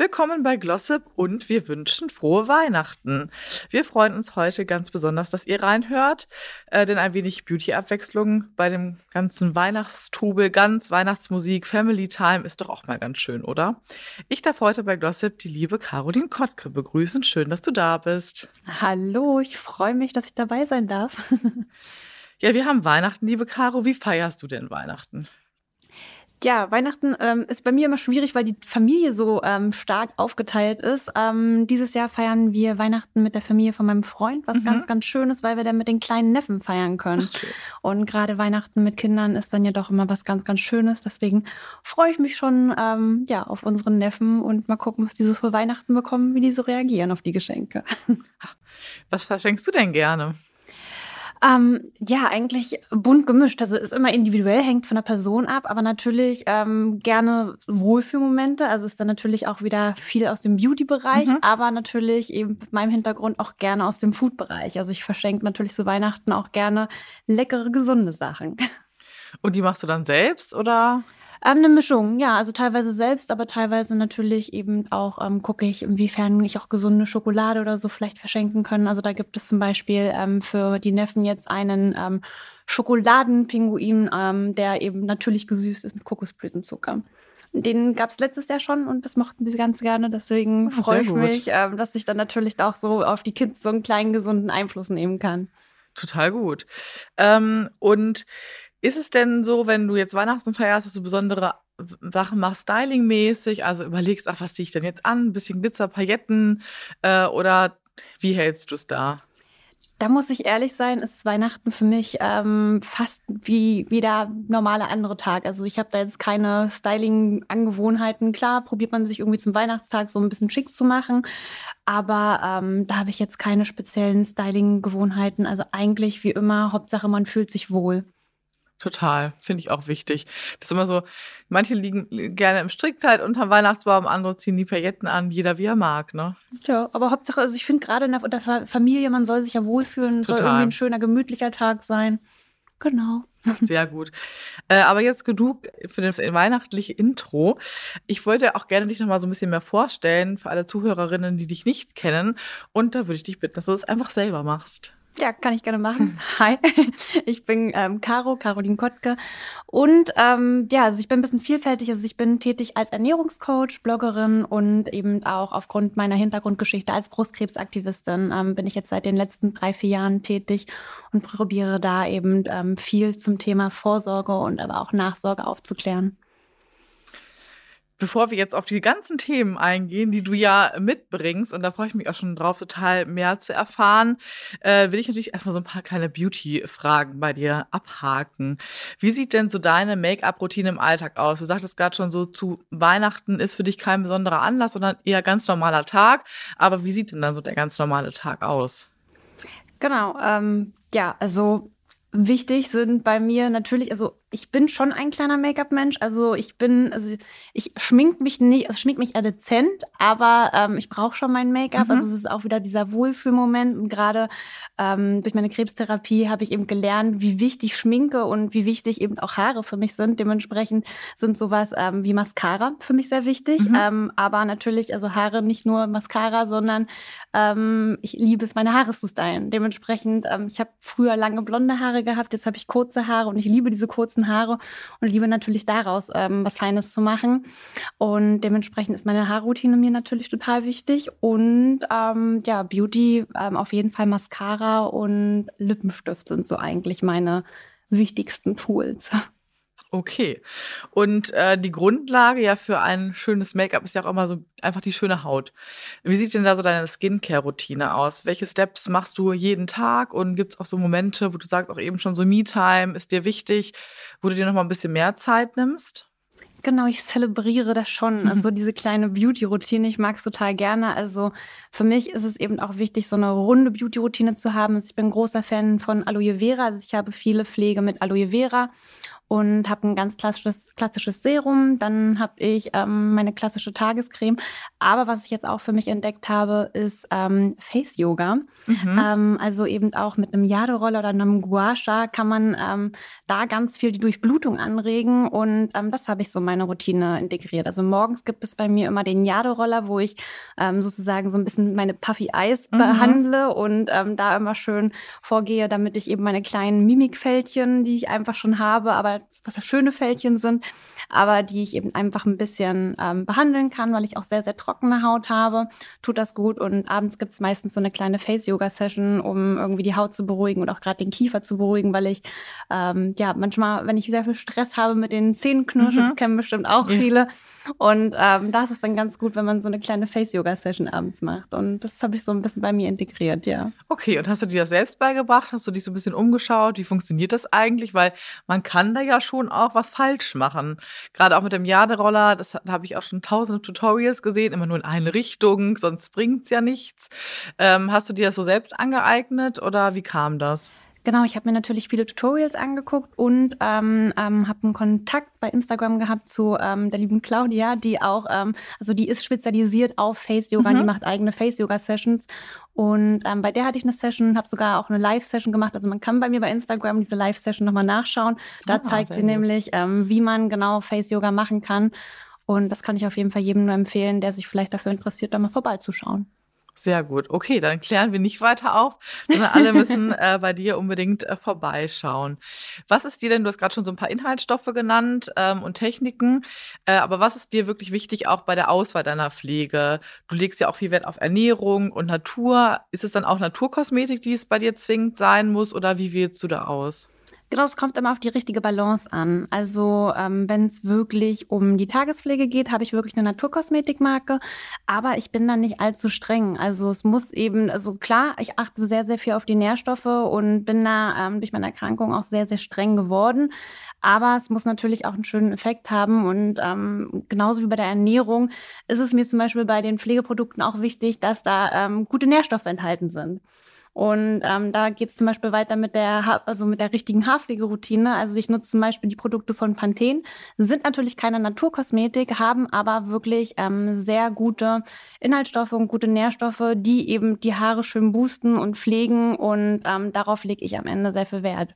Willkommen bei Glossip und wir wünschen frohe Weihnachten. Wir freuen uns heute ganz besonders, dass ihr reinhört, äh, denn ein wenig Beauty-Abwechslung bei dem ganzen Weihnachtstrubel, ganz Weihnachtsmusik, Family Time ist doch auch mal ganz schön, oder? Ich darf heute bei Glossip die liebe Caroline Kottke begrüßen. Schön, dass du da bist. Hallo, ich freue mich, dass ich dabei sein darf. ja, wir haben Weihnachten, liebe Caro. Wie feierst du denn Weihnachten? Ja, Weihnachten ähm, ist bei mir immer schwierig, weil die Familie so ähm, stark aufgeteilt ist. Ähm, dieses Jahr feiern wir Weihnachten mit der Familie von meinem Freund, was mhm. ganz, ganz schön ist, weil wir dann mit den kleinen Neffen feiern können. Okay. Und gerade Weihnachten mit Kindern ist dann ja doch immer was ganz, ganz Schönes. Deswegen freue ich mich schon ähm, ja, auf unseren Neffen und mal gucken, was die so für Weihnachten bekommen, wie die so reagieren auf die Geschenke. Was verschenkst du denn gerne? Ähm, ja, eigentlich bunt gemischt. Also ist immer individuell, hängt von der Person ab, aber natürlich ähm, gerne Wohlfühlmomente. Also ist dann natürlich auch wieder viel aus dem Beauty-Bereich, mhm. aber natürlich eben mit meinem Hintergrund auch gerne aus dem Food-Bereich. Also ich verschenke natürlich zu Weihnachten auch gerne leckere, gesunde Sachen. Und die machst du dann selbst oder? Ähm, eine Mischung, ja. Also teilweise selbst, aber teilweise natürlich eben auch ähm, gucke ich, inwiefern ich auch gesunde Schokolade oder so vielleicht verschenken können. Also da gibt es zum Beispiel ähm, für die Neffen jetzt einen ähm, Schokoladenpinguin, ähm, der eben natürlich gesüßt ist mit Kokosblütenzucker. Den gab es letztes Jahr schon und das mochten sie ganz gerne. Deswegen oh, freue ich mich, ähm, dass ich dann natürlich auch so auf die Kids so einen kleinen gesunden Einfluss nehmen kann. Total gut. Ähm, und ist es denn so, wenn du jetzt Weihnachten feierst, dass du besondere Sachen machst, stylingmäßig, also überlegst, ach, was ziehe ich denn jetzt an? Ein bisschen Glitzer, Pailletten äh, oder wie hältst du es da? Da muss ich ehrlich sein, ist Weihnachten für mich ähm, fast wie jeder normale andere Tag. Also ich habe da jetzt keine Styling-Angewohnheiten. Klar, probiert man sich irgendwie zum Weihnachtstag so ein bisschen schick zu machen, aber ähm, da habe ich jetzt keine speziellen Styling-Gewohnheiten. Also eigentlich wie immer, Hauptsache man fühlt sich wohl. Total, finde ich auch wichtig. Das ist immer so, manche liegen gerne im Strickkleid unterm Weihnachtsbaum, andere ziehen die Pailletten an, jeder wie er mag, ne? Ja, aber Hauptsache, also ich finde gerade in der Familie, man soll sich ja wohlfühlen, Total. soll irgendwie ein schöner, gemütlicher Tag sein. Genau. Sehr gut. Äh, aber jetzt genug für das weihnachtliche Intro. Ich wollte auch gerne dich noch mal so ein bisschen mehr vorstellen für alle Zuhörerinnen, die dich nicht kennen. Und da würde ich dich bitten, dass du das einfach selber machst. Ja, kann ich gerne machen. Hi, ich bin ähm, Caro, Caroline Kottke. Und ähm, ja, also ich bin ein bisschen vielfältig. Also ich bin tätig als Ernährungscoach, Bloggerin und eben auch aufgrund meiner Hintergrundgeschichte als Brustkrebsaktivistin ähm, bin ich jetzt seit den letzten drei, vier Jahren tätig und probiere da eben ähm, viel zum Thema Vorsorge und aber auch Nachsorge aufzuklären bevor wir jetzt auf die ganzen Themen eingehen, die du ja mitbringst, und da freue ich mich auch schon drauf, total mehr zu erfahren, äh, will ich natürlich erstmal so ein paar kleine Beauty-Fragen bei dir abhaken. Wie sieht denn so deine Make-up-Routine im Alltag aus? Du sagtest gerade schon so, zu Weihnachten ist für dich kein besonderer Anlass, sondern eher ganz normaler Tag. Aber wie sieht denn dann so der ganz normale Tag aus? Genau, ähm, ja, also wichtig sind bei mir natürlich, also ich bin schon ein kleiner Make-up-Mensch. Also ich bin, also ich schmink mich nicht, also schmink mich eher dezent, aber ähm, ich brauche schon mein Make-up. Mhm. Also es ist auch wieder dieser Wohlfühlmoment. Und gerade ähm, durch meine Krebstherapie habe ich eben gelernt, wie wichtig Schminke und wie wichtig eben auch Haare für mich sind. Dementsprechend sind sowas ähm, wie Mascara für mich sehr wichtig. Mhm. Ähm, aber natürlich, also Haare nicht nur Mascara, sondern ähm, ich liebe es, meine Haare zu stylen. Dementsprechend, ähm, ich habe früher lange blonde Haare gehabt, jetzt habe ich kurze Haare und ich liebe diese kurzen kurzen Haare und liebe natürlich daraus ähm, was Feines zu machen. Und dementsprechend ist meine Haarroutine mir natürlich total wichtig. Und ähm, ja, Beauty, ähm, auf jeden Fall Mascara und Lippenstift sind so eigentlich meine wichtigsten Tools. Okay. Und äh, die Grundlage ja für ein schönes Make-up ist ja auch immer so einfach die schöne Haut. Wie sieht denn da so deine Skincare-Routine aus? Welche Steps machst du jeden Tag? Und gibt es auch so Momente, wo du sagst, auch eben schon so Me-Time ist dir wichtig, wo du dir noch mal ein bisschen mehr Zeit nimmst? Genau, ich zelebriere das schon. Also diese kleine Beauty-Routine, ich mag es total gerne. Also für mich ist es eben auch wichtig, so eine runde Beauty-Routine zu haben. Also ich bin großer Fan von Aloe Vera. Also ich habe viele Pflege mit Aloe Vera und habe ein ganz klassisches, klassisches Serum. Dann habe ich ähm, meine klassische Tagescreme. Aber was ich jetzt auch für mich entdeckt habe, ist ähm, Face Yoga. Mhm. Ähm, also eben auch mit einem Jade-Roller oder einem Gua Sha kann man ähm, da ganz viel die Durchblutung anregen. Und ähm, das habe ich so meine Routine integriert. Also morgens gibt es bei mir immer den Jade-Roller, wo ich ähm, sozusagen so ein bisschen meine Puffy Eyes mhm. behandle und da immer schön vorgehe, damit ich eben meine kleinen Mimikfältchen, die ich einfach schon habe, aber was ja schöne Fältchen sind, aber die ich eben einfach ein bisschen ähm, behandeln kann, weil ich auch sehr, sehr trockene Haut habe. Tut das gut und abends gibt es meistens so eine kleine Face-Yoga-Session, um irgendwie die Haut zu beruhigen und auch gerade den Kiefer zu beruhigen, weil ich ähm, ja manchmal, wenn ich sehr viel Stress habe mit den Zähnenknirschen, mhm. das kennen bestimmt auch ja. viele, und ähm, das ist dann ganz gut, wenn man so eine kleine Face-Yoga-Session abends macht. Und das habe ich so ein bisschen bei mir integriert, ja. Okay, und hast du dir das selbst beigebracht? Hast du dich so ein bisschen umgeschaut? Wie funktioniert das eigentlich? Weil man kann da ja schon auch was falsch machen. Gerade auch mit dem Jaderoller, das da habe ich auch schon tausende Tutorials gesehen, immer nur in eine Richtung, sonst bringt es ja nichts. Ähm, hast du dir das so selbst angeeignet oder wie kam das? Genau, ich habe mir natürlich viele Tutorials angeguckt und ähm, ähm, habe einen Kontakt bei Instagram gehabt zu ähm, der lieben Claudia, die auch, ähm, also die ist spezialisiert auf Face Yoga, mhm. die macht eigene Face Yoga Sessions und ähm, bei der hatte ich eine Session, habe sogar auch eine Live-Session gemacht. Also man kann bei mir bei Instagram diese Live-Session nochmal nachschauen. Da ah, zeigt sie gut. nämlich, ähm, wie man genau Face Yoga machen kann. Und das kann ich auf jeden Fall jedem nur empfehlen, der sich vielleicht dafür interessiert, da mal vorbeizuschauen. Sehr gut. Okay, dann klären wir nicht weiter auf, sondern alle müssen äh, bei dir unbedingt äh, vorbeischauen. Was ist dir denn, du hast gerade schon so ein paar Inhaltsstoffe genannt ähm, und Techniken, äh, aber was ist dir wirklich wichtig auch bei der Auswahl deiner Pflege? Du legst ja auch viel Wert auf Ernährung und Natur. Ist es dann auch Naturkosmetik, die es bei dir zwingend sein muss oder wie wählst du da aus? Genau, es kommt immer auf die richtige Balance an. Also ähm, wenn es wirklich um die Tagespflege geht, habe ich wirklich eine Naturkosmetikmarke, aber ich bin da nicht allzu streng. Also es muss eben, also klar, ich achte sehr, sehr viel auf die Nährstoffe und bin da ähm, durch meine Erkrankung auch sehr, sehr streng geworden. Aber es muss natürlich auch einen schönen Effekt haben und ähm, genauso wie bei der Ernährung ist es mir zum Beispiel bei den Pflegeprodukten auch wichtig, dass da ähm, gute Nährstoffe enthalten sind. Und ähm, da geht es zum Beispiel weiter mit der, ha also mit der richtigen Haarpflegeroutine. Also ich nutze zum Beispiel die Produkte von Pantene, sind natürlich keine Naturkosmetik, haben aber wirklich ähm, sehr gute Inhaltsstoffe und gute Nährstoffe, die eben die Haare schön boosten und pflegen. Und ähm, darauf lege ich am Ende sehr viel Wert.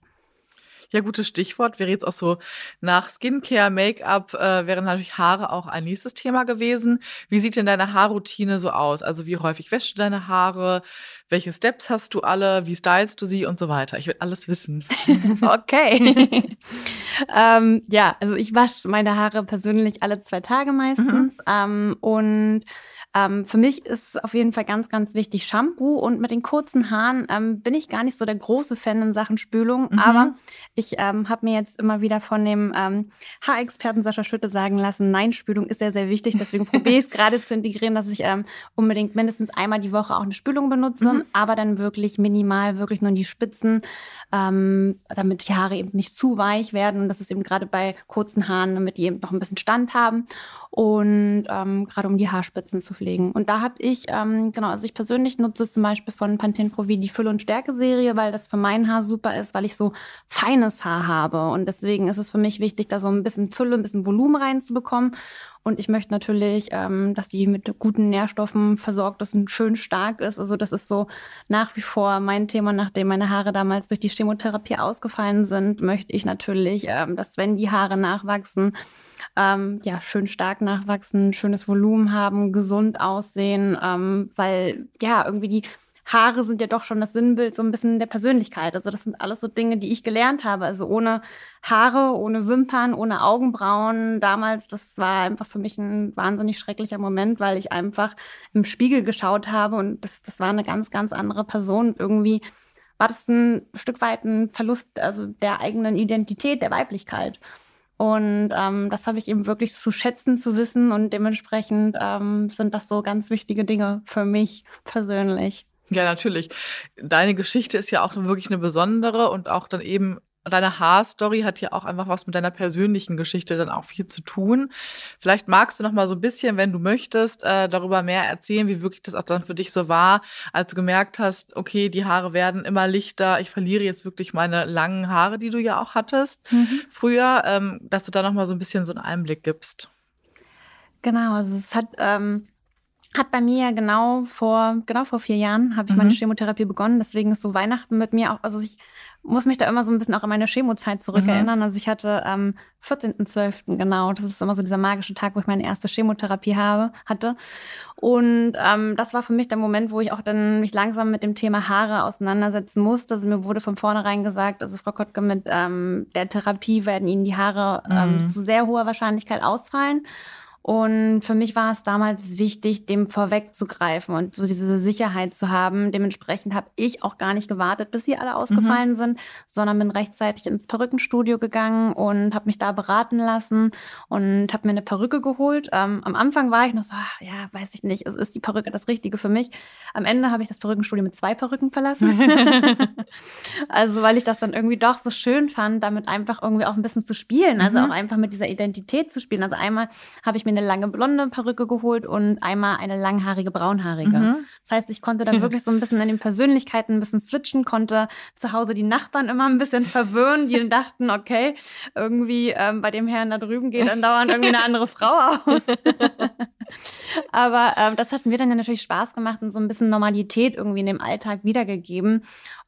Ja, gutes Stichwort. Wäre jetzt auch so nach Skincare, Make-up, äh, wären natürlich Haare auch ein nächstes Thema gewesen. Wie sieht denn deine Haarroutine so aus? Also wie häufig wäschst du deine Haare? Welche Steps hast du alle? Wie stylst du sie und so weiter? Ich will alles wissen. okay. ähm, ja, also ich wasche meine Haare persönlich alle zwei Tage meistens. Mhm. Ähm, und ähm, für mich ist auf jeden Fall ganz, ganz wichtig Shampoo. Und mit den kurzen Haaren ähm, bin ich gar nicht so der große Fan in Sachen Spülung. Mhm. Aber ich ähm, habe mir jetzt immer wieder von dem ähm, Haarexperten Sascha Schütte sagen lassen, nein, Spülung ist sehr, sehr wichtig. Deswegen probiere ich es gerade zu integrieren, dass ich ähm, unbedingt mindestens einmal die Woche auch eine Spülung benutze. Mhm. Aber dann wirklich minimal, wirklich nur in die Spitzen, ähm, damit die Haare eben nicht zu weich werden. Und das ist eben gerade bei kurzen Haaren, damit die eben noch ein bisschen Stand haben und ähm, gerade um die Haarspitzen zu pflegen. Und da habe ich, ähm, genau, also ich persönlich nutze zum Beispiel von Pantene Pro V die Fülle- und Stärke-Serie, weil das für mein Haar super ist, weil ich so feines Haar habe. Und deswegen ist es für mich wichtig, da so ein bisschen Fülle, ein bisschen Volumen reinzubekommen. Und ich möchte natürlich, ähm, dass die mit guten Nährstoffen versorgt ist und schön stark ist. Also das ist so nach wie vor mein Thema, nachdem meine Haare damals durch die Chemotherapie ausgefallen sind, möchte ich natürlich, ähm, dass wenn die Haare nachwachsen, ähm, ja, schön stark nachwachsen, schönes Volumen haben, gesund aussehen, ähm, weil ja, irgendwie die Haare sind ja doch schon das Sinnbild so ein bisschen der Persönlichkeit. Also das sind alles so Dinge, die ich gelernt habe. Also ohne Haare, ohne Wimpern, ohne Augenbrauen damals, das war einfach für mich ein wahnsinnig schrecklicher Moment, weil ich einfach im Spiegel geschaut habe und das, das war eine ganz, ganz andere Person. Irgendwie war das ein Stück weit ein Verlust also der eigenen Identität, der Weiblichkeit. Und ähm, das habe ich eben wirklich zu schätzen, zu wissen und dementsprechend ähm, sind das so ganz wichtige Dinge für mich persönlich. Ja, natürlich. Deine Geschichte ist ja auch wirklich eine besondere und auch dann eben deine Haarstory hat ja auch einfach was mit deiner persönlichen Geschichte dann auch viel zu tun. Vielleicht magst du noch mal so ein bisschen, wenn du möchtest, äh, darüber mehr erzählen, wie wirklich das auch dann für dich so war, als du gemerkt hast, okay, die Haare werden immer lichter, ich verliere jetzt wirklich meine langen Haare, die du ja auch hattest mhm. früher, ähm, dass du da noch mal so ein bisschen so einen Einblick gibst. Genau, also es hat ähm, hat bei mir genau vor genau vor vier Jahren habe ich mhm. meine Chemotherapie begonnen. Deswegen ist so Weihnachten mit mir auch. Also ich muss mich da immer so ein bisschen auch an meine Chemozeit zurückerinnern. Mhm. Also ich hatte am 14.12. genau, das ist immer so dieser magische Tag, wo ich meine erste Chemotherapie habe, hatte. Und ähm, das war für mich der Moment, wo ich auch dann mich langsam mit dem Thema Haare auseinandersetzen musste. Also mir wurde von vornherein gesagt, also Frau Kottke, mit ähm, der Therapie werden Ihnen die Haare ähm, mhm. zu sehr hoher Wahrscheinlichkeit ausfallen. Und für mich war es damals wichtig, dem vorwegzugreifen und so diese Sicherheit zu haben. Dementsprechend habe ich auch gar nicht gewartet, bis sie alle ausgefallen mhm. sind, sondern bin rechtzeitig ins Perückenstudio gegangen und habe mich da beraten lassen und habe mir eine Perücke geholt. Ähm, am Anfang war ich noch so, ach, ja, weiß ich nicht, es ist die Perücke das Richtige für mich. Am Ende habe ich das Perückenstudio mit zwei Perücken verlassen. also weil ich das dann irgendwie doch so schön fand, damit einfach irgendwie auch ein bisschen zu spielen, also mhm. auch einfach mit dieser Identität zu spielen. Also einmal habe ich mir eine lange blonde Perücke geholt und einmal eine langhaarige braunhaarige. Mhm. Das heißt, ich konnte dann wirklich so ein bisschen in den Persönlichkeiten ein bisschen switchen, konnte zu Hause die Nachbarn immer ein bisschen verwirren, die dachten, okay, irgendwie ähm, bei dem Herrn da drüben geht dann dauernd irgendwie eine andere Frau aus. Aber ähm, das hat mir dann ja natürlich Spaß gemacht und so ein bisschen Normalität irgendwie in dem Alltag wiedergegeben.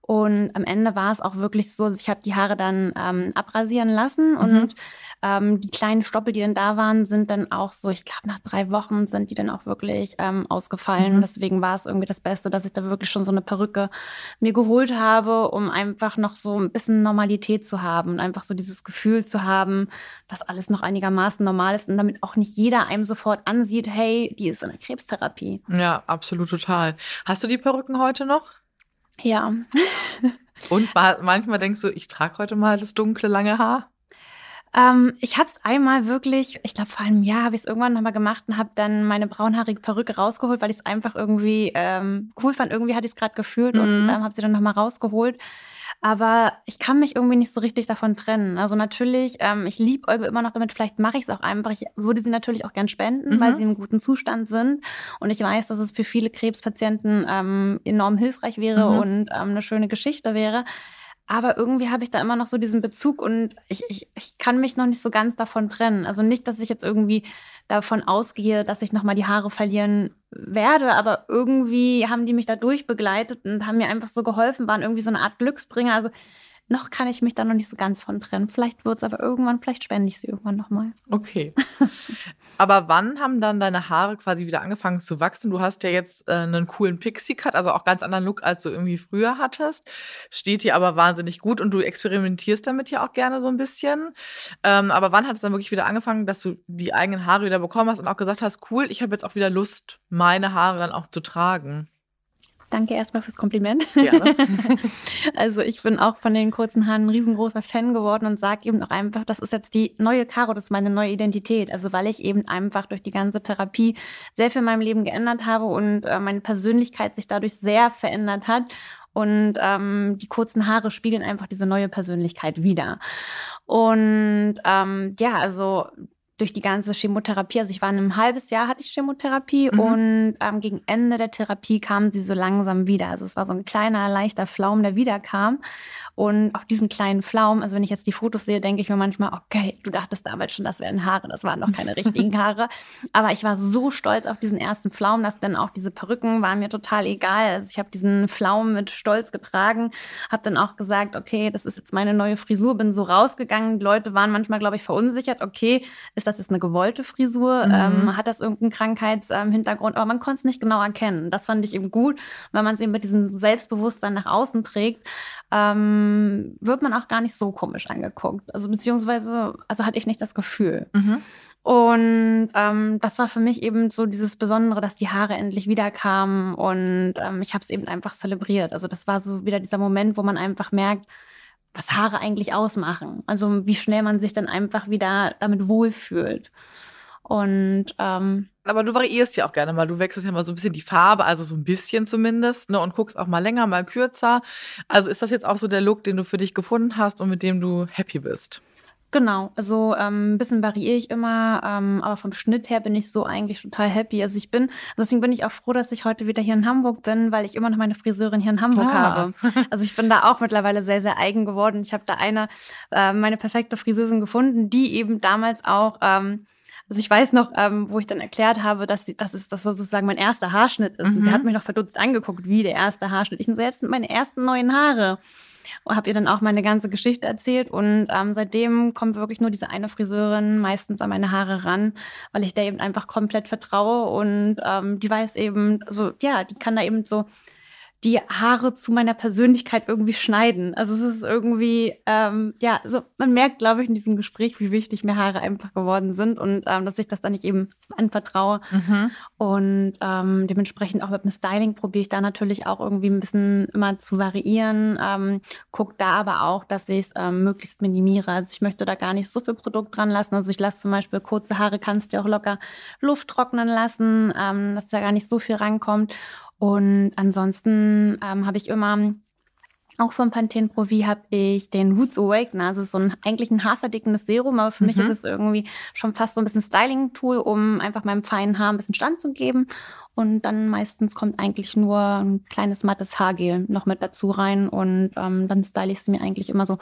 Und am Ende war es auch wirklich so, ich habe die Haare dann ähm, abrasieren lassen mhm. Ähm, die kleinen Stoppel, die dann da waren, sind dann auch so, ich glaube, nach drei Wochen sind die dann auch wirklich ähm, ausgefallen. Mhm. Deswegen war es irgendwie das Beste, dass ich da wirklich schon so eine Perücke mir geholt habe, um einfach noch so ein bisschen Normalität zu haben und einfach so dieses Gefühl zu haben, dass alles noch einigermaßen normal ist und damit auch nicht jeder einem sofort ansieht, hey, die ist in der Krebstherapie. Ja, absolut total. Hast du die Perücken heute noch? Ja. Und manchmal denkst du, ich trage heute mal das dunkle, lange Haar? Ähm, ich habe es einmal wirklich, ich glaube vor einem Jahr habe ich es irgendwann nochmal gemacht und habe dann meine braunhaarige Perücke rausgeholt, weil ich es einfach irgendwie ähm, cool fand. Irgendwie hatte ich es gerade gefühlt mhm. und ähm, habe sie dann nochmal rausgeholt. Aber ich kann mich irgendwie nicht so richtig davon trennen. Also natürlich, ähm, ich liebe Euge immer noch damit, vielleicht mache ich es auch einfach. Ich würde sie natürlich auch gern spenden, mhm. weil sie im guten Zustand sind. Und ich weiß, dass es für viele Krebspatienten ähm, enorm hilfreich wäre mhm. und ähm, eine schöne Geschichte wäre. Aber irgendwie habe ich da immer noch so diesen Bezug und ich, ich, ich kann mich noch nicht so ganz davon trennen. Also nicht, dass ich jetzt irgendwie davon ausgehe, dass ich nochmal die Haare verlieren werde, aber irgendwie haben die mich da durchbegleitet und haben mir einfach so geholfen, waren irgendwie so eine Art Glücksbringer. Also noch kann ich mich da noch nicht so ganz von trennen. Vielleicht wird es aber irgendwann, vielleicht spende ich sie irgendwann nochmal. Okay. aber wann haben dann deine Haare quasi wieder angefangen zu wachsen? Du hast ja jetzt äh, einen coolen Pixie-Cut, also auch ganz anderen Look, als du irgendwie früher hattest. Steht dir aber wahnsinnig gut und du experimentierst damit ja auch gerne so ein bisschen. Ähm, aber wann hat es dann wirklich wieder angefangen, dass du die eigenen Haare wieder bekommen hast und auch gesagt hast, cool, ich habe jetzt auch wieder Lust, meine Haare dann auch zu tragen? Danke erstmal fürs Kompliment. Gerne. also ich bin auch von den kurzen Haaren ein riesengroßer Fan geworden und sage eben auch einfach, das ist jetzt die neue Caro, das ist meine neue Identität. Also weil ich eben einfach durch die ganze Therapie sehr viel in meinem Leben geändert habe und äh, meine Persönlichkeit sich dadurch sehr verändert hat. Und ähm, die kurzen Haare spiegeln einfach diese neue Persönlichkeit wieder. Und ähm, ja, also durch die ganze Chemotherapie, also ich war in einem halbes Jahr hatte ich Chemotherapie mhm. und ähm, gegen Ende der Therapie kam sie so langsam wieder. Also es war so ein kleiner, leichter Flaum, der wiederkam. Und auch diesen kleinen Flaum, also wenn ich jetzt die Fotos sehe, denke ich mir manchmal, okay, du dachtest damals schon, das wären Haare, das waren noch keine richtigen Haare. Aber ich war so stolz auf diesen ersten Flaum, dass dann auch diese Perücken waren mir total egal. Also ich habe diesen Flaum mit Stolz getragen, habe dann auch gesagt, okay, das ist jetzt meine neue Frisur, bin so rausgegangen. Die Leute waren manchmal, glaube ich, verunsichert, okay, ist das jetzt eine gewollte Frisur? Mhm. Ähm, hat das irgendeinen Krankheitshintergrund? Ähm, Aber man konnte es nicht genau erkennen. Das fand ich eben gut, weil man es eben mit diesem Selbstbewusstsein nach außen trägt ähm, wird man auch gar nicht so komisch angeguckt. Also beziehungsweise, also hatte ich nicht das Gefühl. Mhm. Und ähm, das war für mich eben so dieses Besondere, dass die Haare endlich wiederkamen und ähm, ich habe es eben einfach zelebriert. Also das war so wieder dieser Moment, wo man einfach merkt, was Haare eigentlich ausmachen. Also wie schnell man sich dann einfach wieder damit wohlfühlt. Und ähm, aber du variierst ja auch gerne mal. Du wechselst ja mal so ein bisschen die Farbe, also so ein bisschen zumindest, ne? Und guckst auch mal länger, mal kürzer. Also ist das jetzt auch so der Look, den du für dich gefunden hast und mit dem du happy bist? Genau, also ähm, ein bisschen variiere ich immer, ähm, aber vom Schnitt her bin ich so eigentlich total happy. Also ich bin, deswegen bin ich auch froh, dass ich heute wieder hier in Hamburg bin, weil ich immer noch meine Friseurin hier in Hamburg ah. habe. Also ich bin da auch mittlerweile sehr, sehr eigen geworden. Ich habe da eine, äh, meine perfekte Friseurin gefunden, die eben damals auch ähm, also ich weiß noch, ähm, wo ich dann erklärt habe, dass, sie, dass es das sozusagen mein erster Haarschnitt ist. Mhm. Und sie hat mhm. mich noch verdutzt angeguckt, wie der erste Haarschnitt. Ich so, jetzt sind meine ersten neuen Haare. Und habe ihr dann auch meine ganze Geschichte erzählt. Und ähm, seitdem kommt wirklich nur diese eine Friseurin meistens an meine Haare ran, weil ich der eben einfach komplett vertraue. Und ähm, die weiß eben, so, ja, die kann da eben so die Haare zu meiner Persönlichkeit irgendwie schneiden. Also es ist irgendwie, ähm, ja, so man merkt, glaube ich, in diesem Gespräch, wie wichtig mir Haare einfach geworden sind und ähm, dass ich das dann nicht eben anvertraue. Mhm. Und ähm, dementsprechend auch mit dem Styling probiere ich da natürlich auch irgendwie ein bisschen immer zu variieren. Ähm, guck da aber auch, dass ich es ähm, möglichst minimiere. Also ich möchte da gar nicht so viel Produkt dran lassen. Also ich lasse zum Beispiel kurze Haare, kannst du auch locker Luft trocknen lassen, ähm, dass da gar nicht so viel rankommt. Und ansonsten ähm, habe ich immer auch von Pantene Pro V habe ich den Roots Awakener. Also so ein eigentlich ein haarverdickendes Serum, aber für mhm. mich ist es irgendwie schon fast so ein bisschen Styling-Tool, um einfach meinem feinen Haar ein bisschen Stand zu geben. Und dann meistens kommt eigentlich nur ein kleines mattes Haargel noch mit dazu rein. Und ähm, dann style ich es mir eigentlich immer so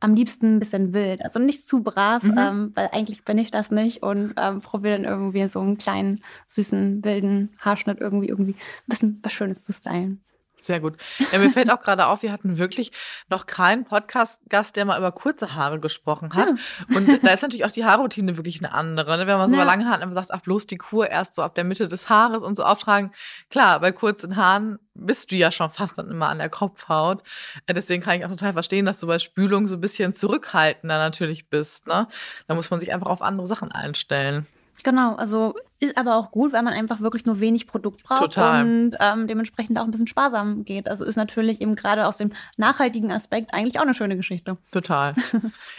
am liebsten ein bisschen wild. Also nicht zu brav, mhm. ähm, weil eigentlich bin ich das nicht und ähm, probiere dann irgendwie so einen kleinen, süßen, wilden Haarschnitt irgendwie, irgendwie ein bisschen was Schönes zu stylen. Sehr gut. Ja, mir fällt auch gerade auf, wir hatten wirklich noch keinen Podcast-Gast, der mal über kurze Haare gesprochen hat. Ja. Und da ist natürlich auch die Haarroutine wirklich eine andere. Ne? Wenn man so ja. lange Haare hat, sagt, ach, bloß die Kur erst so ab der Mitte des Haares und so auftragen. Klar, bei kurzen Haaren bist du ja schon fast dann immer an der Kopfhaut. Äh, deswegen kann ich auch total verstehen, dass du bei Spülung so ein bisschen zurückhaltender natürlich bist. Ne? Da muss man sich einfach auf andere Sachen einstellen. Genau, also ist aber auch gut, weil man einfach wirklich nur wenig Produkt braucht Total. und ähm, dementsprechend auch ein bisschen sparsam geht. Also ist natürlich eben gerade aus dem nachhaltigen Aspekt eigentlich auch eine schöne Geschichte. Total.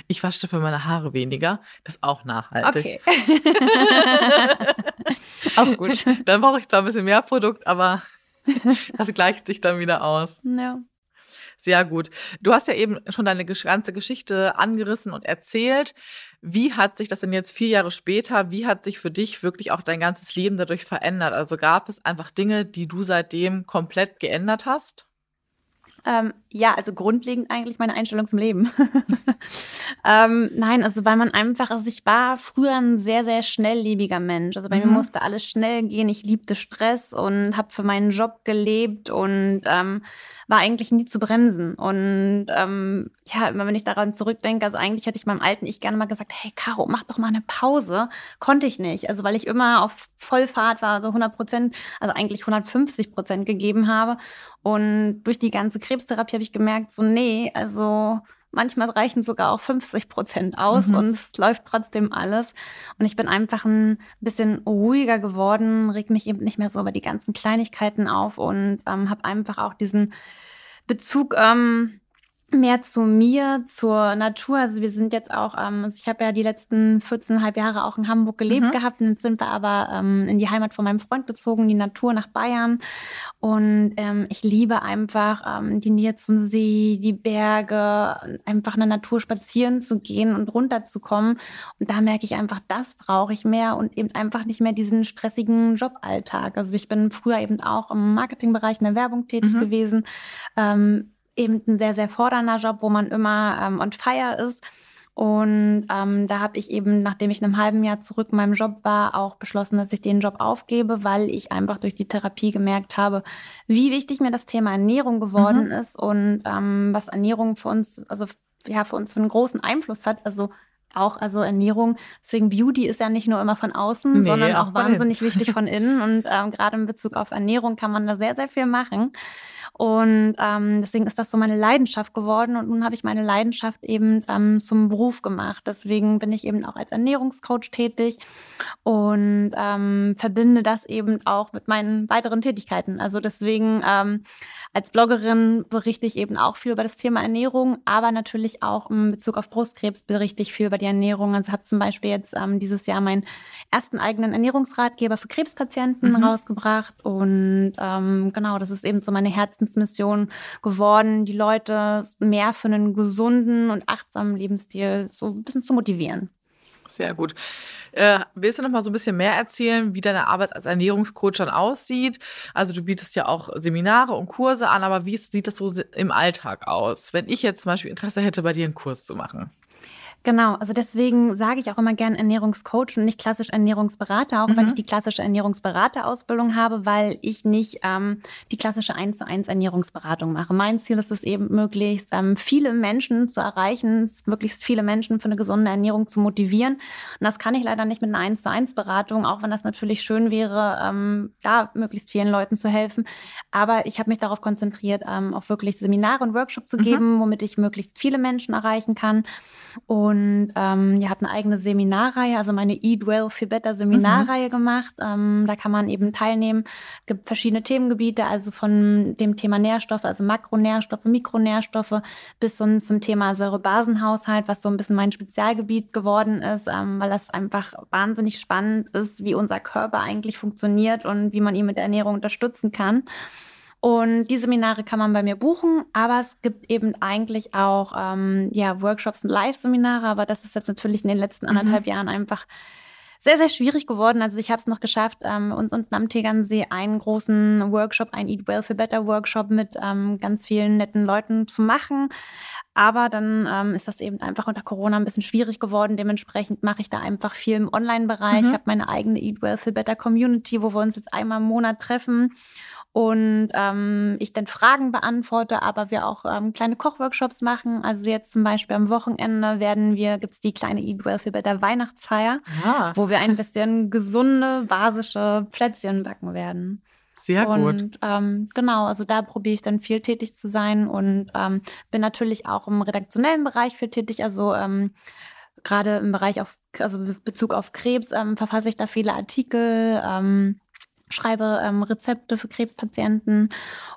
Ich wasche für meine Haare weniger. Das ist auch nachhaltig. Okay. auch gut. Dann brauche ich zwar ein bisschen mehr Produkt, aber das gleicht sich dann wieder aus. Ja. Sehr gut. Du hast ja eben schon deine ganze Geschichte angerissen und erzählt. Wie hat sich das denn jetzt vier Jahre später, wie hat sich für dich wirklich auch dein ganzes Leben dadurch verändert? Also gab es einfach Dinge, die du seitdem komplett geändert hast? Ähm, ja, also grundlegend eigentlich meine Einstellung zum Leben. ähm, nein, also weil man einfach, also ich war früher ein sehr, sehr schnelllebiger Mensch. Also bei mhm. mir musste alles schnell gehen. Ich liebte Stress und habe für meinen Job gelebt und ähm, war eigentlich nie zu bremsen. Und ähm, ja, immer wenn ich daran zurückdenke, also eigentlich hätte ich meinem alten Ich gerne mal gesagt, hey Caro, mach doch mal eine Pause. Konnte ich nicht. Also weil ich immer auf Vollfahrt war, so 100 Prozent, also eigentlich 150 Prozent gegeben habe. Und durch die ganze Krebstherapie habe ich gemerkt, so nee, also Manchmal reichen sogar auch 50 Prozent aus mhm. und es läuft trotzdem alles. Und ich bin einfach ein bisschen ruhiger geworden, reg mich eben nicht mehr so über die ganzen Kleinigkeiten auf und ähm, habe einfach auch diesen Bezug ähm, mehr zu mir, zur Natur. Also wir sind jetzt auch, ähm, also ich habe ja die letzten 14,5 Jahre auch in Hamburg gelebt mhm. gehabt. Jetzt sind wir aber ähm, in die Heimat von meinem Freund gezogen, die Natur nach Bayern. Und ähm, ich liebe einfach ähm, die Nähe zum See, die Berge, einfach in der Natur spazieren zu gehen und runterzukommen. Und da merke ich einfach, das brauche ich mehr und eben einfach nicht mehr diesen stressigen Joballtag. Also ich bin früher eben auch im Marketingbereich in der Werbung tätig mhm. gewesen. Ähm, eben ein sehr, sehr fordernder Job, wo man immer ähm, on fire ist. Und ähm, da habe ich eben, nachdem ich in einem halben Jahr zurück in meinem Job war, auch beschlossen, dass ich den Job aufgebe, weil ich einfach durch die Therapie gemerkt habe, wie wichtig mir das Thema Ernährung geworden mhm. ist und ähm, was Ernährung für uns, also ja, für uns für einen großen Einfluss hat. Also auch, also Ernährung, deswegen Beauty ist ja nicht nur immer von außen, nee, sondern auch, auch wahnsinnig wichtig von innen. Und ähm, gerade in Bezug auf Ernährung kann man da sehr, sehr viel machen. Und ähm, deswegen ist das so meine Leidenschaft geworden. Und nun habe ich meine Leidenschaft eben ähm, zum Beruf gemacht. Deswegen bin ich eben auch als Ernährungscoach tätig und ähm, verbinde das eben auch mit meinen weiteren Tätigkeiten. Also deswegen ähm, als Bloggerin berichte ich eben auch viel über das Thema Ernährung, aber natürlich auch in Bezug auf Brustkrebs berichte ich viel über die Ernährung. Also habe zum Beispiel jetzt ähm, dieses Jahr meinen ersten eigenen Ernährungsratgeber für Krebspatienten mhm. rausgebracht. Und ähm, genau, das ist eben so meine Herzensmission geworden, die Leute mehr für einen gesunden und achtsamen Lebensstil so ein bisschen zu motivieren. Sehr gut. Äh, willst du noch mal so ein bisschen mehr erzählen, wie deine Arbeit als Ernährungscoach dann aussieht? Also du bietest ja auch Seminare und Kurse an, aber wie sieht das so im Alltag aus, wenn ich jetzt zum Beispiel Interesse hätte, bei dir einen Kurs zu machen? Genau, also deswegen sage ich auch immer gern Ernährungscoach und nicht klassisch Ernährungsberater, auch mhm. wenn ich die klassische Ernährungsberaterausbildung habe, weil ich nicht ähm, die klassische 1 zu 1 Ernährungsberatung mache. Mein Ziel ist es eben, möglichst ähm, viele Menschen zu erreichen, möglichst viele Menschen für eine gesunde Ernährung zu motivieren. Und das kann ich leider nicht mit einer 1 zu 1 Beratung, auch wenn das natürlich schön wäre, ähm, da möglichst vielen Leuten zu helfen. Aber ich habe mich darauf konzentriert, ähm, auch wirklich Seminare und Workshops zu mhm. geben, mhm. womit ich möglichst viele Menschen erreichen kann. Und ähm, ihr habt eine eigene Seminarreihe, also meine Eat Well Feel Better Seminarreihe mhm. gemacht. Ähm, da kann man eben teilnehmen. Es gibt verschiedene Themengebiete, also von dem Thema Nährstoffe, also Makronährstoffe, Mikronährstoffe, bis zum, zum Thema Säurebasenhaushalt, was so ein bisschen mein Spezialgebiet geworden ist, ähm, weil das einfach wahnsinnig spannend ist, wie unser Körper eigentlich funktioniert und wie man ihn mit der Ernährung unterstützen kann. Und die Seminare kann man bei mir buchen, aber es gibt eben eigentlich auch ähm, ja, Workshops und Live-Seminare, aber das ist jetzt natürlich in den letzten mhm. anderthalb mhm. Jahren einfach sehr, sehr schwierig geworden. Also ich habe es noch geschafft, ähm, uns unten am Tegernsee einen großen Workshop, einen Eat Well for Better Workshop mit ähm, ganz vielen netten Leuten zu machen. Aber dann ähm, ist das eben einfach unter Corona ein bisschen schwierig geworden. Dementsprechend mache ich da einfach viel im Online-Bereich. Mhm. Ich habe meine eigene Eat Well for Better Community, wo wir uns jetzt einmal im Monat treffen und ähm, ich dann Fragen beantworte, aber wir auch ähm, kleine Kochworkshops machen. Also jetzt zum Beispiel am Wochenende werden wir, gibt es die kleine Eat Wealthy bei der Weihnachtsfeier, ah. wo wir ein bisschen gesunde, basische Plätzchen backen werden. Sehr gut. Und ähm, genau, also da probiere ich dann viel tätig zu sein und ähm, bin natürlich auch im redaktionellen Bereich viel tätig. Also ähm, gerade im Bereich auf, also Bezug auf Krebs ähm, verfasse ich da viele Artikel. Schreibe ähm, Rezepte für Krebspatienten.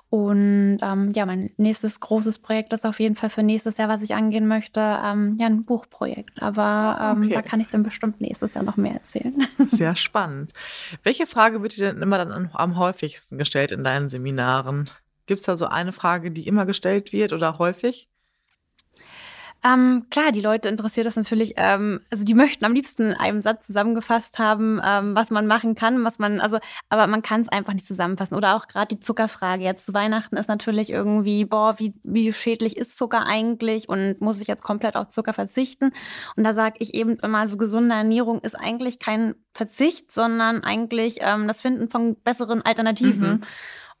Und ähm, ja, mein nächstes großes Projekt ist auf jeden Fall für nächstes Jahr, was ich angehen möchte, ähm, ja, ein Buchprojekt. Aber ähm, okay. da kann ich dann bestimmt nächstes Jahr noch mehr erzählen. Sehr spannend. Welche Frage wird dir denn immer dann am häufigsten gestellt in deinen Seminaren? Gibt es da so eine Frage, die immer gestellt wird oder häufig? Ähm, klar, die Leute interessiert das natürlich, ähm, also die möchten am liebsten in einem Satz zusammengefasst haben, ähm, was man machen kann, was man, also, aber man kann es einfach nicht zusammenfassen. Oder auch gerade die Zuckerfrage. Jetzt zu Weihnachten ist natürlich irgendwie, boah, wie, wie schädlich ist Zucker eigentlich und muss ich jetzt komplett auf Zucker verzichten? Und da sage ich eben immer, also gesunde Ernährung ist eigentlich kein Verzicht, sondern eigentlich ähm, das Finden von besseren Alternativen. Mhm.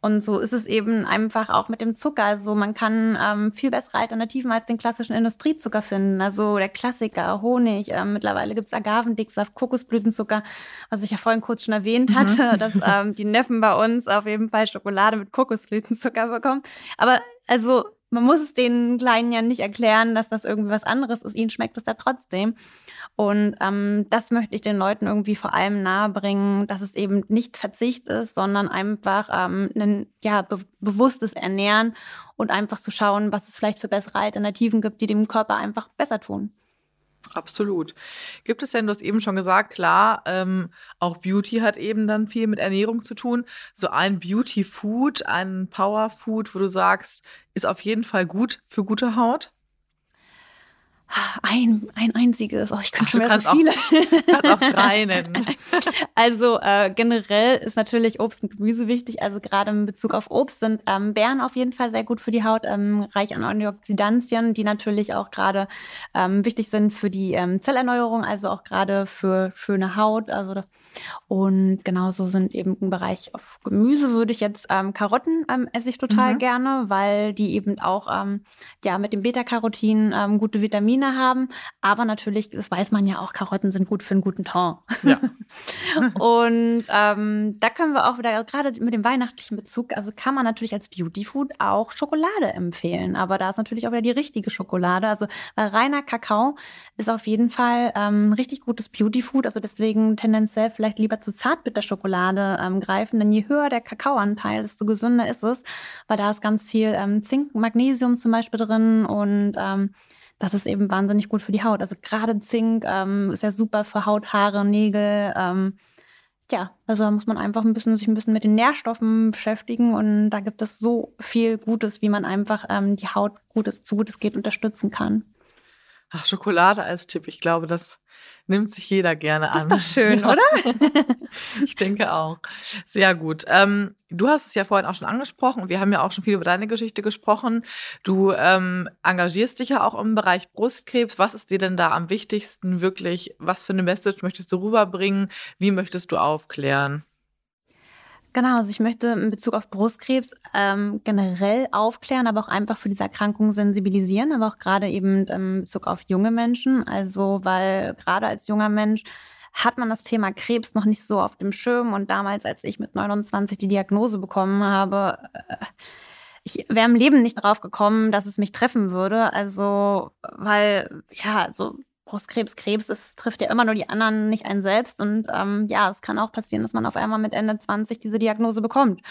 Und so ist es eben einfach auch mit dem Zucker. Also man kann ähm, viel bessere Alternativen als den klassischen Industriezucker finden. Also der Klassiker, Honig. Ähm, mittlerweile gibt es Agavendicksaft, Kokosblütenzucker, was ich ja vorhin kurz schon erwähnt mhm. hatte, dass ähm, die Neffen bei uns auf jeden Fall Schokolade mit Kokosblütenzucker bekommen. Aber also man muss es den Kleinen ja nicht erklären, dass das irgendwie was anderes ist. Ihnen schmeckt es ja trotzdem. Und ähm, das möchte ich den Leuten irgendwie vor allem nahebringen, dass es eben nicht Verzicht ist, sondern einfach ähm, ein ja, be bewusstes Ernähren und einfach zu schauen, was es vielleicht für bessere Alternativen gibt, die dem Körper einfach besser tun. Absolut. Gibt es denn, du hast eben schon gesagt, klar, ähm, auch Beauty hat eben dann viel mit Ernährung zu tun. So ein Beauty Food, ein Power Food, wo du sagst, ist auf jeden Fall gut für gute Haut? Ein, ein einziges. Oh, ich könnte schon wieder so viele. Auch, kannst auch drei nennen. Also äh, generell ist natürlich Obst und Gemüse wichtig. Also gerade in Bezug auf Obst sind ähm, Beeren auf jeden Fall sehr gut für die Haut, ähm, reich an Antioxidantien, die natürlich auch gerade ähm, wichtig sind für die ähm, Zellerneuerung, also auch gerade für schöne Haut. Also und genauso sind eben im Bereich auf Gemüse würde ich jetzt ähm, Karotten ähm, esse ich total mhm. gerne, weil die eben auch ja mit dem Beta-Carotin gute Vitamine Vitamine haben. Aber natürlich, das weiß man ja auch, Karotten sind gut für einen guten Ton. Ja. und ähm, da können wir auch wieder, gerade mit dem weihnachtlichen Bezug, also kann man natürlich als Beauty Food auch Schokolade empfehlen. Aber da ist natürlich auch wieder die richtige Schokolade. Also reiner Kakao ist auf jeden Fall ähm, richtig gutes Beauty Food. Also deswegen tendenziell vielleicht lieber zu Zartbitterschokolade ähm, greifen. Denn je höher der Kakaoanteil, desto gesünder ist es. Weil da ist ganz viel ähm, Zink, Magnesium zum Beispiel drin und ähm, das ist eben wahnsinnig gut für die Haut. Also gerade Zink ähm, ist ja super für Haut, Haare, Nägel. Ähm, ja, also muss man einfach ein bisschen, sich ein bisschen mit den Nährstoffen beschäftigen und da gibt es so viel Gutes, wie man einfach ähm, die Haut gutes, so gut es geht unterstützen kann. Ach, Schokolade als Tipp, ich glaube, das nimmt sich jeder gerne an. Das ist doch schön, oder? ich denke auch. Sehr gut. Ähm, du hast es ja vorhin auch schon angesprochen. Wir haben ja auch schon viel über deine Geschichte gesprochen. Du ähm, engagierst dich ja auch im Bereich Brustkrebs. Was ist dir denn da am wichtigsten wirklich? Was für eine Message möchtest du rüberbringen? Wie möchtest du aufklären? Genau, also ich möchte in Bezug auf Brustkrebs ähm, generell aufklären, aber auch einfach für diese Erkrankung sensibilisieren, aber auch gerade eben in Bezug auf junge Menschen. Also, weil gerade als junger Mensch hat man das Thema Krebs noch nicht so auf dem Schirm. Und damals, als ich mit 29 die Diagnose bekommen habe, äh, ich wäre im Leben nicht drauf gekommen, dass es mich treffen würde. Also, weil, ja, so Brustkrebs, Krebs, das trifft ja immer nur die anderen, nicht einen selbst. Und ähm, ja, es kann auch passieren, dass man auf einmal mit Ende 20 diese Diagnose bekommt.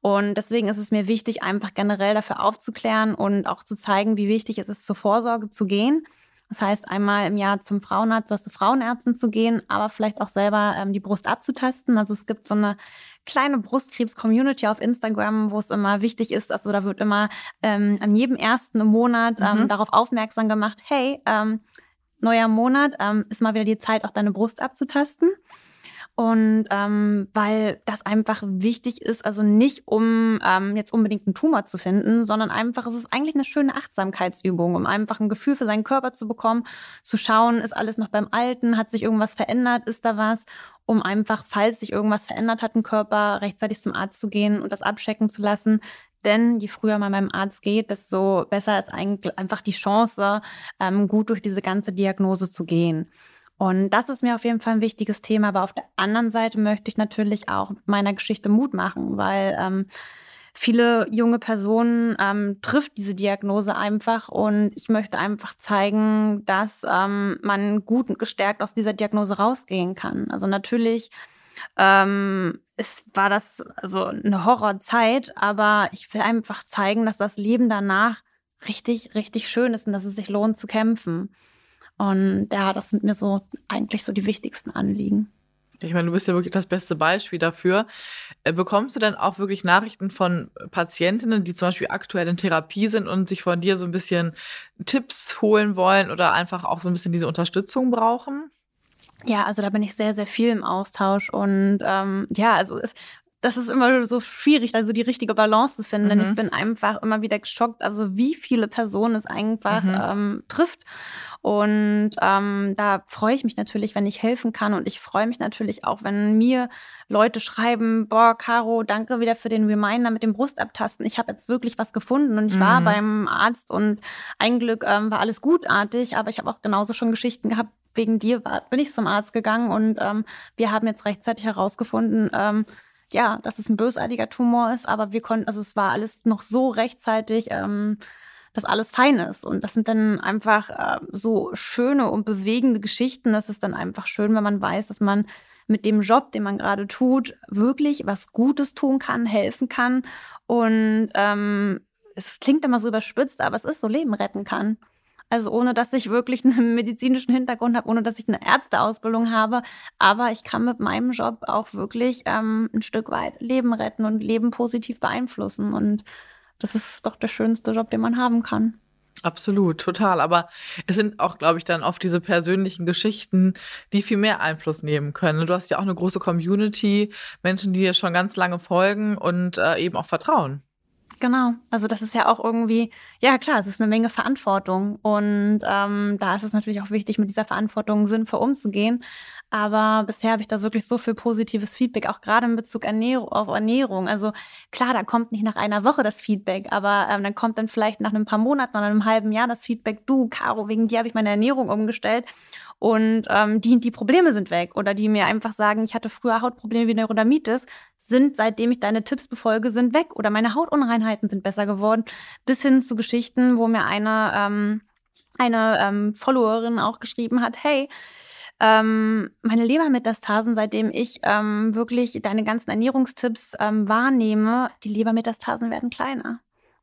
Und deswegen ist es mir wichtig, einfach generell dafür aufzuklären und auch zu zeigen, wie wichtig es ist, zur Vorsorge zu gehen. Das heißt, einmal im Jahr zum Frauenarzt oder zur Frauenärztin zu gehen, aber vielleicht auch selber ähm, die Brust abzutasten. Also es gibt so eine kleine Brustkrebs-Community auf Instagram, wo es immer wichtig ist, also da wird immer ähm, an jedem ersten Monat ähm, mhm. darauf aufmerksam gemacht, hey, ähm, neuer Monat, ähm, ist mal wieder die Zeit, auch deine Brust abzutasten. Und ähm, weil das einfach wichtig ist, also nicht um ähm, jetzt unbedingt einen Tumor zu finden, sondern einfach, es ist eigentlich eine schöne Achtsamkeitsübung, um einfach ein Gefühl für seinen Körper zu bekommen, zu schauen, ist alles noch beim Alten, hat sich irgendwas verändert, ist da was, um einfach, falls sich irgendwas verändert hat im Körper, rechtzeitig zum Arzt zu gehen und das abchecken zu lassen. Denn je früher man beim Arzt geht, desto besser ist eigentlich einfach die Chance, ähm, gut durch diese ganze Diagnose zu gehen. Und das ist mir auf jeden Fall ein wichtiges Thema. Aber auf der anderen Seite möchte ich natürlich auch meiner Geschichte Mut machen, weil ähm, viele junge Personen ähm, trifft diese Diagnose einfach. Und ich möchte einfach zeigen, dass ähm, man gut und gestärkt aus dieser Diagnose rausgehen kann. Also natürlich ähm, es war das also eine Horrorzeit, aber ich will einfach zeigen, dass das Leben danach richtig, richtig schön ist und dass es sich lohnt zu kämpfen. Und ja, das sind mir so eigentlich so die wichtigsten Anliegen. Ich meine, du bist ja wirklich das beste Beispiel dafür. Äh, bekommst du dann auch wirklich Nachrichten von Patientinnen, die zum Beispiel aktuell in Therapie sind und sich von dir so ein bisschen Tipps holen wollen oder einfach auch so ein bisschen diese Unterstützung brauchen? Ja, also da bin ich sehr, sehr viel im Austausch und ähm, ja, also es, das ist immer so schwierig, also die richtige Balance zu finden, mhm. denn ich mhm. bin einfach immer wieder geschockt, also wie viele Personen es einfach mhm. ähm, trifft. Und ähm, da freue ich mich natürlich, wenn ich helfen kann. Und ich freue mich natürlich auch, wenn mir Leute schreiben, boah, Caro, danke wieder für den Reminder mit dem Brustabtasten. Ich habe jetzt wirklich was gefunden und ich mhm. war beim Arzt und ein Glück ähm, war alles gutartig, aber ich habe auch genauso schon Geschichten gehabt, wegen dir bin ich zum Arzt gegangen und ähm, wir haben jetzt rechtzeitig herausgefunden, ähm, ja, dass es ein bösartiger Tumor ist, aber wir konnten, also es war alles noch so rechtzeitig, ähm, dass alles fein ist. Und das sind dann einfach äh, so schöne und bewegende Geschichten. Das ist dann einfach schön, wenn man weiß, dass man mit dem Job, den man gerade tut, wirklich was Gutes tun kann, helfen kann. Und ähm, es klingt immer so überspitzt, aber es ist so Leben retten kann. Also ohne dass ich wirklich einen medizinischen Hintergrund habe, ohne dass ich eine Ärzteausbildung habe. Aber ich kann mit meinem Job auch wirklich ähm, ein Stück weit Leben retten und Leben positiv beeinflussen. Und das ist doch der schönste Job, den man haben kann. Absolut, total. Aber es sind auch, glaube ich, dann oft diese persönlichen Geschichten, die viel mehr Einfluss nehmen können. Du hast ja auch eine große Community, Menschen, die dir schon ganz lange folgen und äh, eben auch vertrauen. Genau, also das ist ja auch irgendwie, ja klar, es ist eine Menge Verantwortung und ähm, da ist es natürlich auch wichtig, mit dieser Verantwortung sinnvoll umzugehen. Aber bisher habe ich da wirklich so viel positives Feedback, auch gerade in Bezug auf Ernährung. Also klar, da kommt nicht nach einer Woche das Feedback, aber ähm, dann kommt dann vielleicht nach ein paar Monaten oder einem halben Jahr das Feedback, du, Caro, wegen dir habe ich meine Ernährung umgestellt und ähm, die, die Probleme sind weg. Oder die mir einfach sagen, ich hatte früher Hautprobleme wie Neurodermitis, sind, seitdem ich deine Tipps befolge, sind weg. Oder meine Hautunreinheiten sind besser geworden. Bis hin zu Geschichten, wo mir eine, ähm, eine ähm, Followerin auch geschrieben hat, hey, ähm, meine Lebermetastasen, seitdem ich ähm, wirklich deine ganzen Ernährungstipps ähm, wahrnehme, die Lebermetastasen werden kleiner.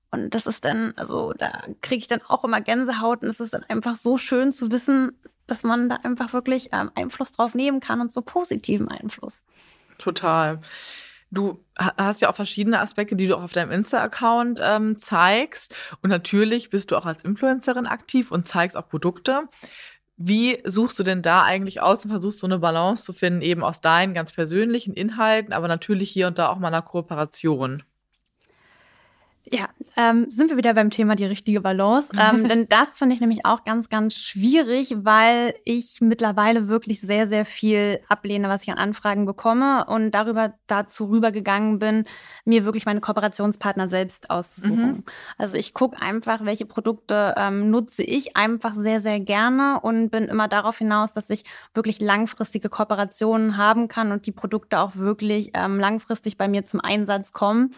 Und das ist dann, also da kriege ich dann auch immer Gänsehaut und es ist dann einfach so schön zu wissen, dass man da einfach wirklich ähm, Einfluss drauf nehmen kann und so positiven Einfluss. Total. Du hast ja auch verschiedene Aspekte, die du auch auf deinem Insta-Account ähm, zeigst. Und natürlich bist du auch als Influencerin aktiv und zeigst auch Produkte. Wie suchst du denn da eigentlich aus und versuchst so eine Balance zu finden, eben aus deinen ganz persönlichen Inhalten, aber natürlich hier und da auch mal einer Kooperation? Ja, ähm, sind wir wieder beim Thema die richtige Balance. Ähm, denn das finde ich nämlich auch ganz, ganz schwierig, weil ich mittlerweile wirklich sehr, sehr viel ablehne, was ich an Anfragen bekomme und darüber dazu rübergegangen bin, mir wirklich meine Kooperationspartner selbst auszusuchen. Mhm. Also ich gucke einfach, welche Produkte ähm, nutze ich einfach sehr, sehr gerne und bin immer darauf hinaus, dass ich wirklich langfristige Kooperationen haben kann und die Produkte auch wirklich ähm, langfristig bei mir zum Einsatz kommen.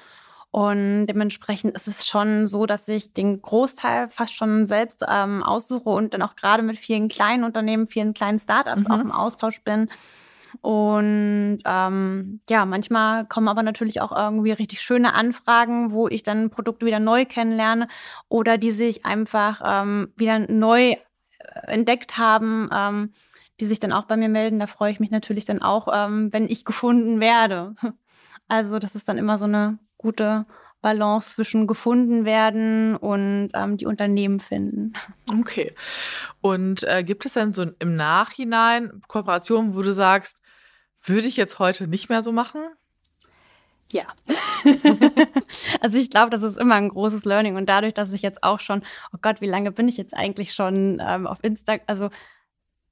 Und dementsprechend ist es schon so, dass ich den Großteil fast schon selbst ähm, aussuche und dann auch gerade mit vielen kleinen Unternehmen, vielen kleinen Startups mhm. auch im Austausch bin. Und ähm, ja, manchmal kommen aber natürlich auch irgendwie richtig schöne Anfragen, wo ich dann Produkte wieder neu kennenlerne oder die sich einfach ähm, wieder neu äh, entdeckt haben, ähm, die sich dann auch bei mir melden. Da freue ich mich natürlich dann auch, ähm, wenn ich gefunden werde. Also das ist dann immer so eine gute Balance zwischen gefunden werden und ähm, die Unternehmen finden. Okay. Und äh, gibt es denn so im Nachhinein Kooperationen, wo du sagst, würde ich jetzt heute nicht mehr so machen? Ja. also ich glaube, das ist immer ein großes Learning. Und dadurch, dass ich jetzt auch schon, oh Gott, wie lange bin ich jetzt eigentlich schon ähm, auf Instagram, also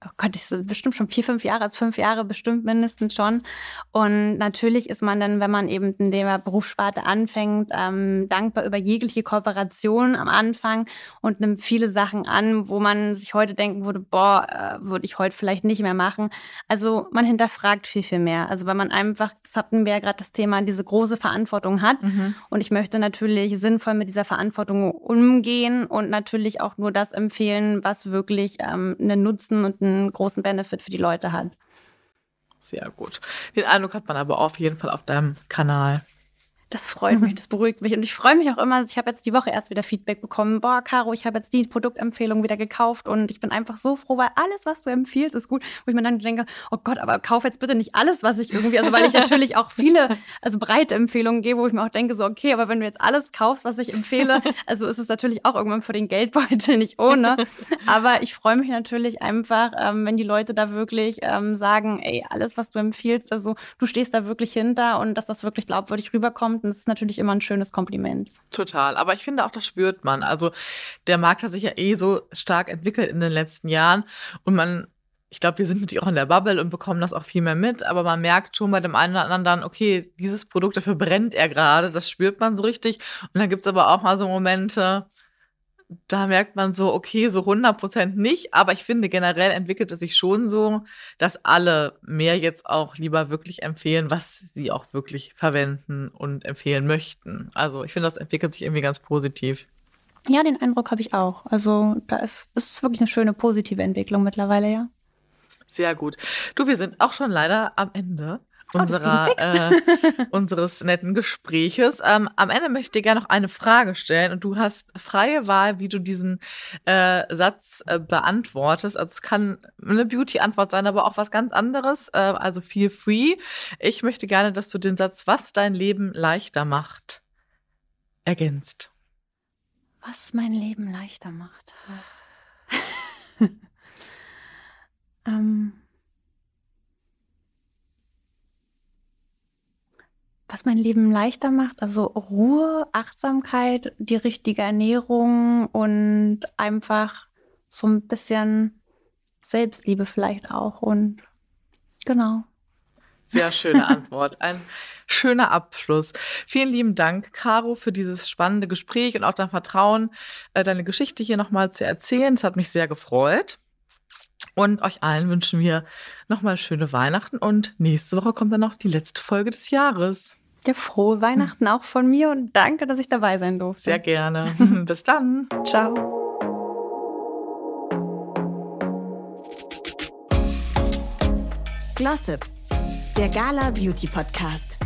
oh Gott, ich so bestimmt schon vier, fünf Jahre, also fünf Jahre bestimmt mindestens schon. Und natürlich ist man dann, wenn man eben in der Berufssparte anfängt, ähm, dankbar über jegliche Kooperation am Anfang und nimmt viele Sachen an, wo man sich heute denken würde, boah, äh, würde ich heute vielleicht nicht mehr machen. Also man hinterfragt viel, viel mehr. Also weil man einfach, das hatten wir ja gerade das Thema, diese große Verantwortung hat. Mhm. Und ich möchte natürlich sinnvoll mit dieser Verantwortung umgehen und natürlich auch nur das empfehlen, was wirklich ähm, einen Nutzen und einen einen großen Benefit für die Leute hat. Sehr gut. Den Eindruck hat man aber auf jeden Fall auf deinem Kanal. Das freut mich, das beruhigt mich. Und ich freue mich auch immer, ich habe jetzt die Woche erst wieder Feedback bekommen. Boah, Caro, ich habe jetzt die Produktempfehlung wieder gekauft und ich bin einfach so froh, weil alles, was du empfiehlst, ist gut. Wo ich mir dann denke, oh Gott, aber kauf jetzt bitte nicht alles, was ich irgendwie, also weil ich natürlich auch viele, also breite Empfehlungen gebe, wo ich mir auch denke, so, okay, aber wenn du jetzt alles kaufst, was ich empfehle, also ist es natürlich auch irgendwann für den Geldbeutel nicht ohne. Aber ich freue mich natürlich einfach, ähm, wenn die Leute da wirklich ähm, sagen, ey, alles, was du empfiehlst, also du stehst da wirklich hinter und dass das wirklich glaubwürdig rüberkommt und das ist natürlich immer ein schönes Kompliment. Total. Aber ich finde auch, das spürt man. Also der Markt hat sich ja eh so stark entwickelt in den letzten Jahren und man ich glaube, wir sind natürlich auch in der Bubble und bekommen das auch viel mehr mit, aber man merkt schon bei dem einen oder anderen dann, okay, dieses Produkt, dafür brennt er gerade, das spürt man so richtig. Und dann gibt es aber auch mal so Momente, da merkt man so, okay, so 100 Prozent nicht, aber ich finde generell entwickelt es sich schon so, dass alle mehr jetzt auch lieber wirklich empfehlen, was sie auch wirklich verwenden und empfehlen möchten. Also ich finde, das entwickelt sich irgendwie ganz positiv. Ja, den Eindruck habe ich auch. Also da ist, ist wirklich eine schöne positive Entwicklung mittlerweile, ja. Sehr gut. Du, wir sind auch schon leider am Ende unserer, oh, äh, unseres netten Gespräches. Ähm, am Ende möchte ich dir gerne noch eine Frage stellen und du hast freie Wahl, wie du diesen äh, Satz äh, beantwortest. Also es kann eine Beauty-Antwort sein, aber auch was ganz anderes. Äh, also feel free. Ich möchte gerne, dass du den Satz, was dein Leben leichter macht, ergänzt. Was mein Leben leichter macht. ähm was mein Leben leichter macht. Also Ruhe, Achtsamkeit, die richtige Ernährung und einfach so ein bisschen Selbstliebe vielleicht auch. Und genau. Sehr schöne Antwort. Ein schöner Abschluss. Vielen lieben Dank, Caro, für dieses spannende Gespräch und auch dein Vertrauen, äh, deine Geschichte hier nochmal zu erzählen. Es hat mich sehr gefreut. Und euch allen wünschen wir nochmal schöne Weihnachten und nächste Woche kommt dann noch die letzte Folge des Jahres. Ja, frohe Weihnachten auch von mir und danke, dass ich dabei sein durfte. Sehr gerne. Bis dann. Ciao. Glossip, der Gala Beauty Podcast.